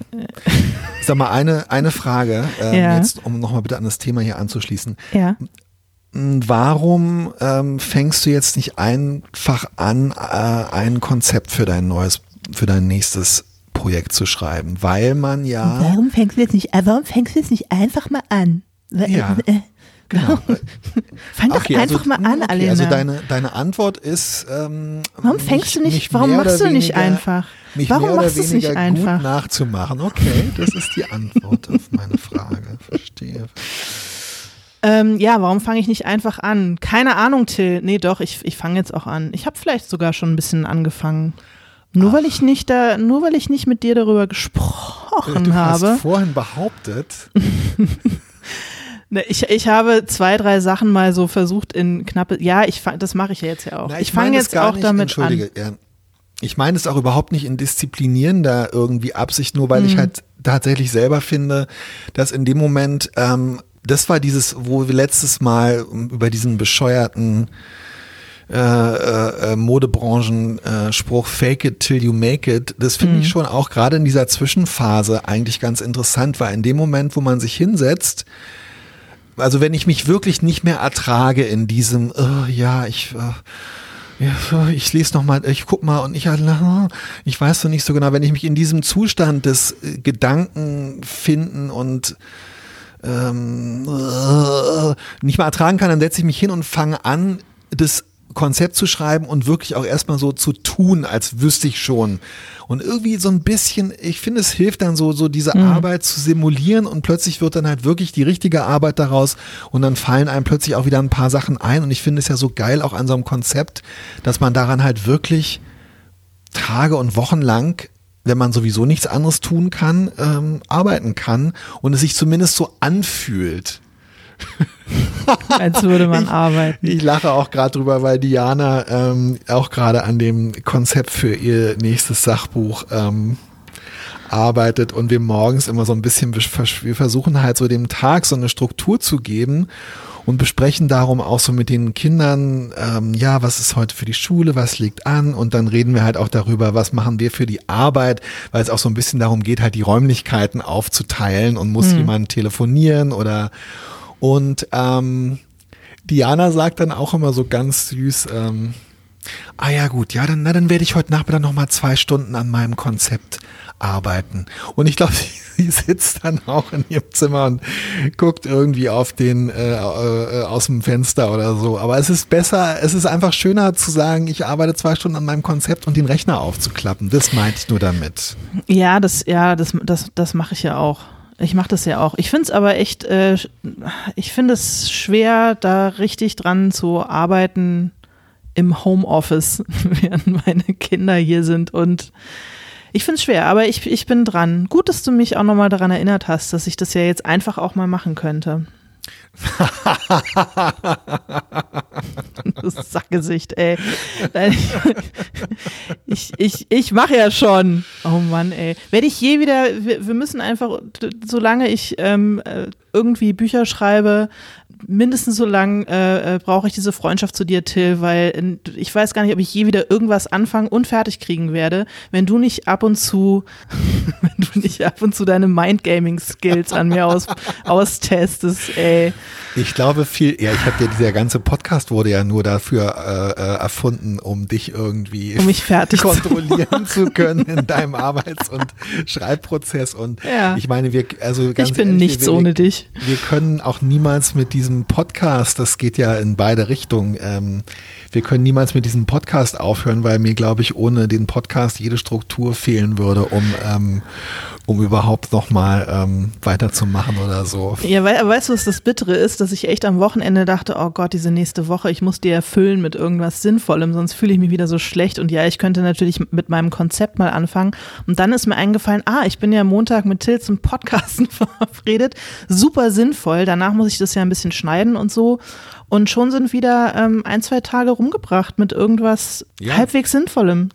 Sag mal, eine, eine Frage, ähm, ja. jetzt, um nochmal bitte an das Thema hier anzuschließen. Ja. Warum ähm, fängst du jetzt nicht einfach an, äh, ein Konzept für dein neues, für dein nächstes Projekt zu schreiben? Weil man ja. Warum fängst du jetzt nicht, warum fängst du jetzt nicht einfach mal an? Ja. Äh, Genau. Fang doch okay, einfach also, mal an, okay, Alena. Also deine, deine Antwort ist. Ähm, warum fängst mich, du nicht? Warum machst du nicht einfach? Mich warum mehr machst du es nicht einfach? Nachzumachen. Okay, das ist die Antwort auf meine Frage. Verstehe. Ähm, ja, warum fange ich nicht einfach an? Keine Ahnung, Till. Nee, doch, ich, ich fange jetzt auch an. Ich habe vielleicht sogar schon ein bisschen angefangen. Nur Ach. weil ich nicht da, nur weil ich nicht mit dir darüber gesprochen du habe. Du hast vorhin behauptet. Ne, ich, ich habe zwei, drei Sachen mal so versucht in knappe. Ja, ich das mache ich ja jetzt ja auch. Na, ich, ich fange jetzt auch nicht, damit an. Ja. Ich meine es auch überhaupt nicht in disziplinierender irgendwie Absicht, nur weil mhm. ich halt tatsächlich selber finde, dass in dem Moment, ähm, das war dieses, wo wir letztes Mal über diesen bescheuerten äh, äh, äh Modebranchen-Spruch Fake it till you make it, das finde mhm. ich schon auch gerade in dieser Zwischenphase eigentlich ganz interessant, weil in dem Moment, wo man sich hinsetzt, also wenn ich mich wirklich nicht mehr ertrage in diesem, oh, ja, ich, äh, ja, ich lese noch mal, ich guck mal und ich, ich weiß noch nicht so genau, wenn ich mich in diesem Zustand des äh, Gedanken finden und ähm, nicht mal ertragen kann, dann setze ich mich hin und fange an, das Konzept zu schreiben und wirklich auch erstmal so zu tun, als wüsste ich schon. Und irgendwie so ein bisschen, ich finde, es hilft dann so, so diese mhm. Arbeit zu simulieren und plötzlich wird dann halt wirklich die richtige Arbeit daraus und dann fallen einem plötzlich auch wieder ein paar Sachen ein. Und ich finde es ja so geil auch an so einem Konzept, dass man daran halt wirklich Tage und Wochen lang wenn man sowieso nichts anderes tun kann, ähm, arbeiten kann und es sich zumindest so anfühlt. Als würde man arbeiten. Ich, lache auch gerade drüber, weil Diana ähm, auch gerade an dem Konzept für ihr nächstes Sachbuch ähm, arbeitet und wir morgens immer so ein bisschen, wir versuchen halt so dem Tag so eine Struktur zu geben und besprechen darum auch so mit den Kindern, ähm, ja, was ist heute für die Schule, was liegt an und dann reden wir halt auch darüber, was machen wir für die Arbeit, weil es auch so ein bisschen darum geht, halt die Räumlichkeiten aufzuteilen und muss mhm. jemand telefonieren oder und ähm, Diana sagt dann auch immer so ganz süß, ähm, ah ja gut, ja, dann, na, dann werde ich heute Nachmittag nochmal zwei Stunden an meinem Konzept arbeiten. Und ich glaube, sie, sitzt dann auch in ihrem Zimmer und guckt irgendwie auf den äh, äh, aus dem Fenster oder so. Aber es ist besser, es ist einfach schöner zu sagen, ich arbeite zwei Stunden an meinem Konzept und den Rechner aufzuklappen. Das meinte ich nur damit. Ja, das, ja, das, das, das mache ich ja auch. Ich mache das ja auch. Ich finde es aber echt, äh, ich finde es schwer, da richtig dran zu arbeiten im Homeoffice, während meine Kinder hier sind. Und ich finde es schwer, aber ich, ich bin dran. Gut, dass du mich auch nochmal daran erinnert hast, dass ich das ja jetzt einfach auch mal machen könnte. das Sackgesicht, ey. Ich, ich, ich mache ja schon. Oh Mann, ey. Werde ich je wieder, wir, wir müssen einfach, solange ich ähm, äh, irgendwie Bücher schreibe, mindestens so lang äh, äh, brauche ich diese Freundschaft zu dir, Till, weil ich weiß gar nicht, ob ich je wieder irgendwas anfangen und fertig kriegen werde, wenn du nicht ab und zu, wenn du nicht ab und zu deine Mindgaming-Skills an mir aus, austestest, ey. Ich glaube viel, ja, ich habe ja, dieser ganze Podcast wurde ja nur dafür äh, äh, erfunden, um dich irgendwie um mich fertig kontrollieren zu, zu können in deinem Arbeits- und Schreibprozess. Und ja. ich meine, wir, also ganz Ich bin ehrlich, nichts wir, ohne dich. Wir können auch niemals mit diesem Podcast, das geht ja in beide Richtungen, ähm, wir können niemals mit diesem Podcast aufhören, weil mir, glaube ich, ohne den Podcast jede Struktur fehlen würde, um, ähm, um überhaupt nochmal ähm, weiterzumachen oder so. Ja, we weißt du, was das Bittere ist, dass ich echt am Wochenende dachte, oh Gott, diese nächste Woche, ich muss die erfüllen mit irgendwas Sinnvollem, sonst fühle ich mich wieder so schlecht. Und ja, ich könnte natürlich mit meinem Konzept mal anfangen. Und dann ist mir eingefallen, ah, ich bin ja Montag mit Till zum Podcasten verabredet. Super sinnvoll. Danach muss ich das ja ein bisschen schneiden und so. Und schon sind wieder ähm, ein, zwei Tage rumgebracht mit irgendwas ja. halbwegs Sinnvollem.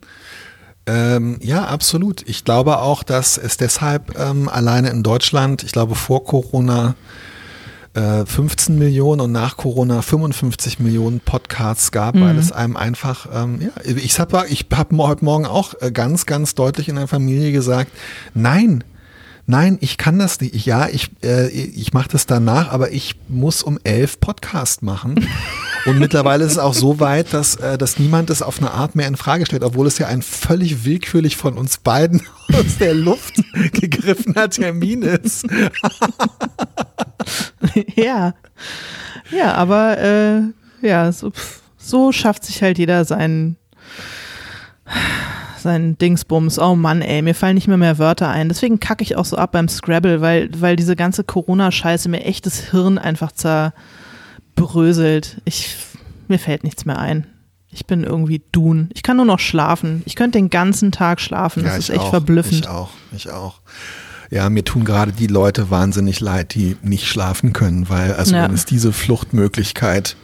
Ähm, ja, absolut. Ich glaube auch, dass es deshalb ähm, alleine in Deutschland, ich glaube vor Corona, 15 äh, Millionen und nach Corona 55 Millionen Podcasts gab, mhm. weil es einem einfach, ähm, ja, ich habe ich hab heute Morgen auch äh, ganz, ganz deutlich in der Familie gesagt, nein, nein, ich kann das nicht. Ja, ich, äh, ich mache das danach, aber ich muss um elf Podcast machen. Und mittlerweile ist es auch so weit, dass, äh, dass niemand es auf eine Art mehr in Frage stellt, obwohl es ja ein völlig willkürlich von uns beiden aus der Luft gegriffener Termin ist. ja. Ja, aber äh, ja, so, so schafft sich halt jeder seinen sein Dingsbums. Oh Mann, ey, mir fallen nicht mehr mehr Wörter ein. Deswegen kacke ich auch so ab beim Scrabble, weil, weil diese ganze Corona-Scheiße mir echt das Hirn einfach zerbröselt. Ich, mir fällt nichts mehr ein. Ich bin irgendwie dun. Ich kann nur noch schlafen. Ich könnte den ganzen Tag schlafen. Das ja, ist echt auch, verblüffend. Ich auch, ich auch. Ja, mir tun gerade die Leute wahnsinnig leid, die nicht schlafen können, weil also ja. wenn es diese Fluchtmöglichkeit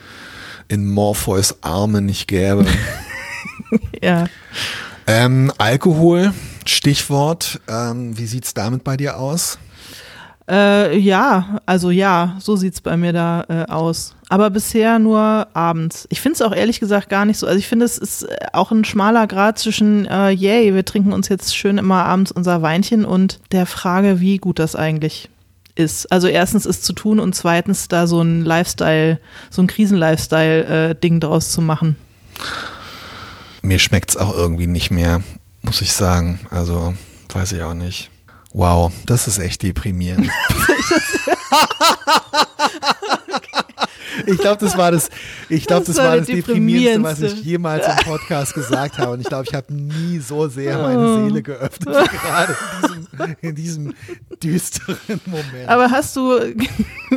in Morpheus Arme nicht gäbe. ja. Ähm, Alkohol, Stichwort. Ähm, wie sieht's damit bei dir aus? Äh, ja, also ja, so sieht's bei mir da äh, aus. Aber bisher nur abends. Ich finde es auch ehrlich gesagt gar nicht so. Also ich finde, es ist äh, auch ein schmaler Grad zwischen, äh, yay, wir trinken uns jetzt schön immer abends unser Weinchen und der Frage, wie gut das eigentlich ist. Also erstens ist zu tun und zweitens da so ein Lifestyle, so ein Krisen-Lifestyle-Ding äh, draus zu machen mir schmeckt es auch irgendwie nicht mehr, muss ich sagen. Also, weiß ich auch nicht. Wow, das ist echt deprimierend. ich glaube, das war das, ich glaube, das, das, war das deprimierendste, was ich jemals im Podcast gesagt habe. Und ich glaube, ich habe nie so sehr meine oh. Seele geöffnet, wie gerade in diesem, in diesem düsteren Moment. Aber hast du,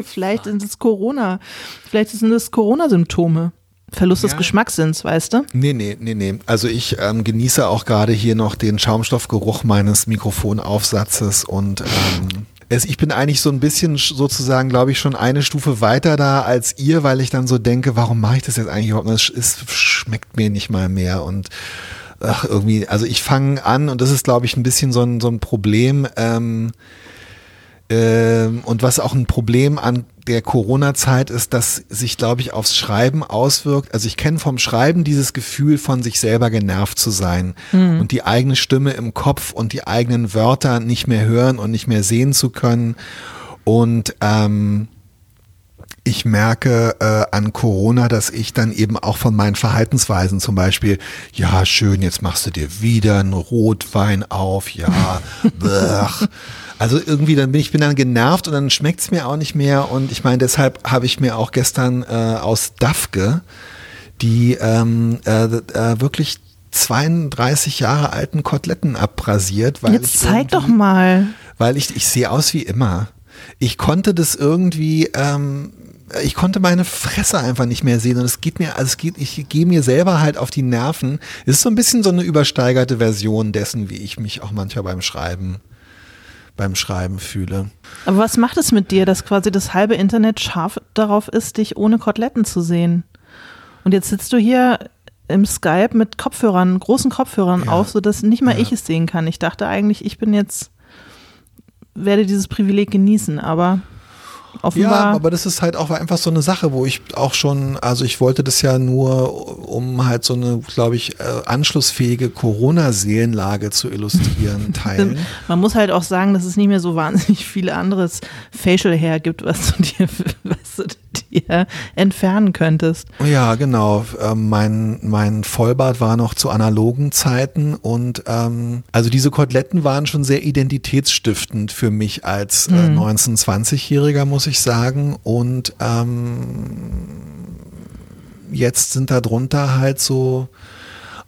vielleicht sind es Corona, vielleicht sind es Corona-Symptome. Verlust ja. des Geschmackssinns, weißt du? Nee, nee, nee, nee. Also ich ähm, genieße auch gerade hier noch den Schaumstoffgeruch meines Mikrofonaufsatzes und ähm, es, ich bin eigentlich so ein bisschen sozusagen, glaube ich, schon eine Stufe weiter da als ihr, weil ich dann so denke, warum mache ich das jetzt eigentlich überhaupt? Es, es schmeckt mir nicht mal mehr und ach, irgendwie, also ich fange an und das ist, glaube ich, ein bisschen so ein, so ein Problem. Ähm, ähm, und was auch ein Problem an der Corona-Zeit ist, dass sich, glaube ich, aufs Schreiben auswirkt. Also ich kenne vom Schreiben dieses Gefühl von sich selber genervt zu sein mhm. und die eigene Stimme im Kopf und die eigenen Wörter nicht mehr hören und nicht mehr sehen zu können. Und ähm, ich merke äh, an Corona, dass ich dann eben auch von meinen Verhaltensweisen zum Beispiel, ja, schön, jetzt machst du dir wieder einen Rotwein auf, ja, Also irgendwie, dann bin ich bin dann genervt und dann schmeckt es mir auch nicht mehr. Und ich meine, deshalb habe ich mir auch gestern äh, aus Dafke die ähm, äh, äh, wirklich 32 Jahre alten Koteletten abrasiert. Weil Jetzt zeig doch mal. Weil ich, ich sehe aus wie immer. Ich konnte das irgendwie, ähm, ich konnte meine Fresse einfach nicht mehr sehen und es geht mir, also es geht, ich gehe mir selber halt auf die Nerven. Es ist so ein bisschen so eine übersteigerte Version dessen, wie ich mich auch manchmal beim Schreiben beim Schreiben fühle. Aber was macht es mit dir, dass quasi das halbe Internet scharf darauf ist, dich ohne Koteletten zu sehen? Und jetzt sitzt du hier im Skype mit Kopfhörern, großen Kopfhörern ja. auf, sodass nicht mal ja. ich es sehen kann. Ich dachte eigentlich, ich bin jetzt, werde dieses Privileg genießen, aber. Offenbar. Ja, aber das ist halt auch einfach so eine Sache, wo ich auch schon, also ich wollte das ja nur, um halt so eine, glaube ich, äh, anschlussfähige Corona-Seelenlage zu illustrieren, teilen. Man muss halt auch sagen, dass es nicht mehr so wahnsinnig viele anderes Facial Hair gibt, was du dir, was du dir entfernen könntest. Ja, genau. Ähm, mein, mein Vollbart war noch zu analogen Zeiten und ähm, also diese Koteletten waren schon sehr identitätsstiftend für mich als äh, 19-, 20-Jähriger, muss ich sagen. Und ähm, jetzt sind da drunter halt so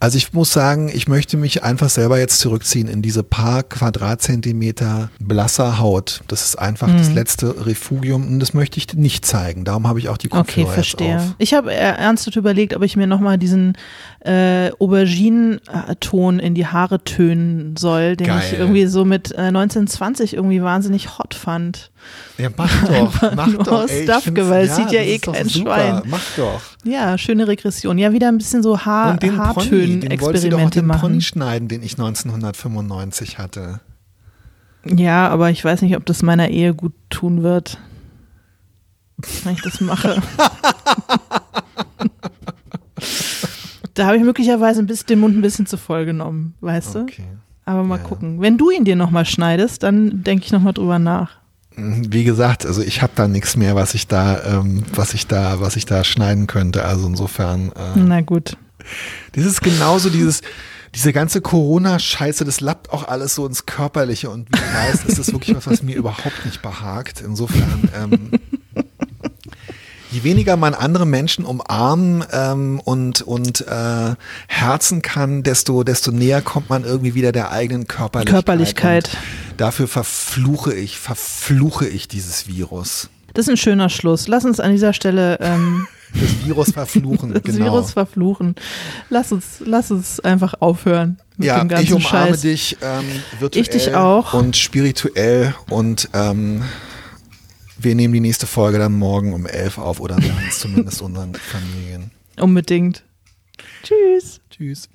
also ich muss sagen, ich möchte mich einfach selber jetzt zurückziehen in diese paar Quadratzentimeter blasser Haut. Das ist einfach Mhm. das letzte Refugium und das möchte ich nicht zeigen. Darum habe ich auch die Kopfhörer Okay, verstehe. jetzt auf. Ich habe ernsthaft überlegt, ob ich mir nochmal diesen äh, Aubergine-Ton in die Haare tönen soll, den Geil. ich irgendwie so mit äh, 1920 irgendwie wahnsinnig hot fand. Ja, mach doch, mach doch. ey, Stuff, weil es sieht ja eh kein super. Schwein. Mach doch. Ja, schöne Regression. Ja, wieder ein bisschen so Haar Und den Pony, sie doch auch Haartönen-Experimente den Pony machen. schneiden, den ich 1995 hatte. Ja, aber ich weiß nicht, ob das meiner Ehe gut tun wird, wenn ich das mache. da habe ich möglicherweise ein bisschen, den Mund ein bisschen zu voll genommen, weißt du? Okay. Aber mal Ja. gucken. Wenn du ihn dir nochmal schneidest, dann denke ich nochmal drüber nach. Wie gesagt, also ich habe da nichts mehr, was ich da, ähm, was ich da, was ich da schneiden könnte. Also insofern. Äh, Na gut. Das ist genauso dieses, diese ganze Corona-Scheiße, das lappt auch alles so ins Körperliche und wie du weißt, ist das wirklich was, was mir überhaupt nicht behagt. Insofern, ähm, je weniger man andere Menschen umarmen ähm, und, und äh, herzen kann, desto, desto näher kommt man irgendwie wieder der eigenen Körperlichkeit. Körperlichkeit. Und dafür verfluche ich, verfluche ich dieses Virus. Das ist ein schöner Schluss. Lass uns an dieser Stelle ähm, Das Virus verfluchen, das genau. Virus verfluchen. Lass uns, lass uns einfach aufhören mit Ja, dem ganzen ich umarme Scheiß. dich ähm, virtuell Ich dich auch. und spirituell und ähm, wir nehmen die nächste Folge dann morgen um elf auf oder wir haben es zumindest unseren Familien. Unbedingt. Tschüss. Tschüss.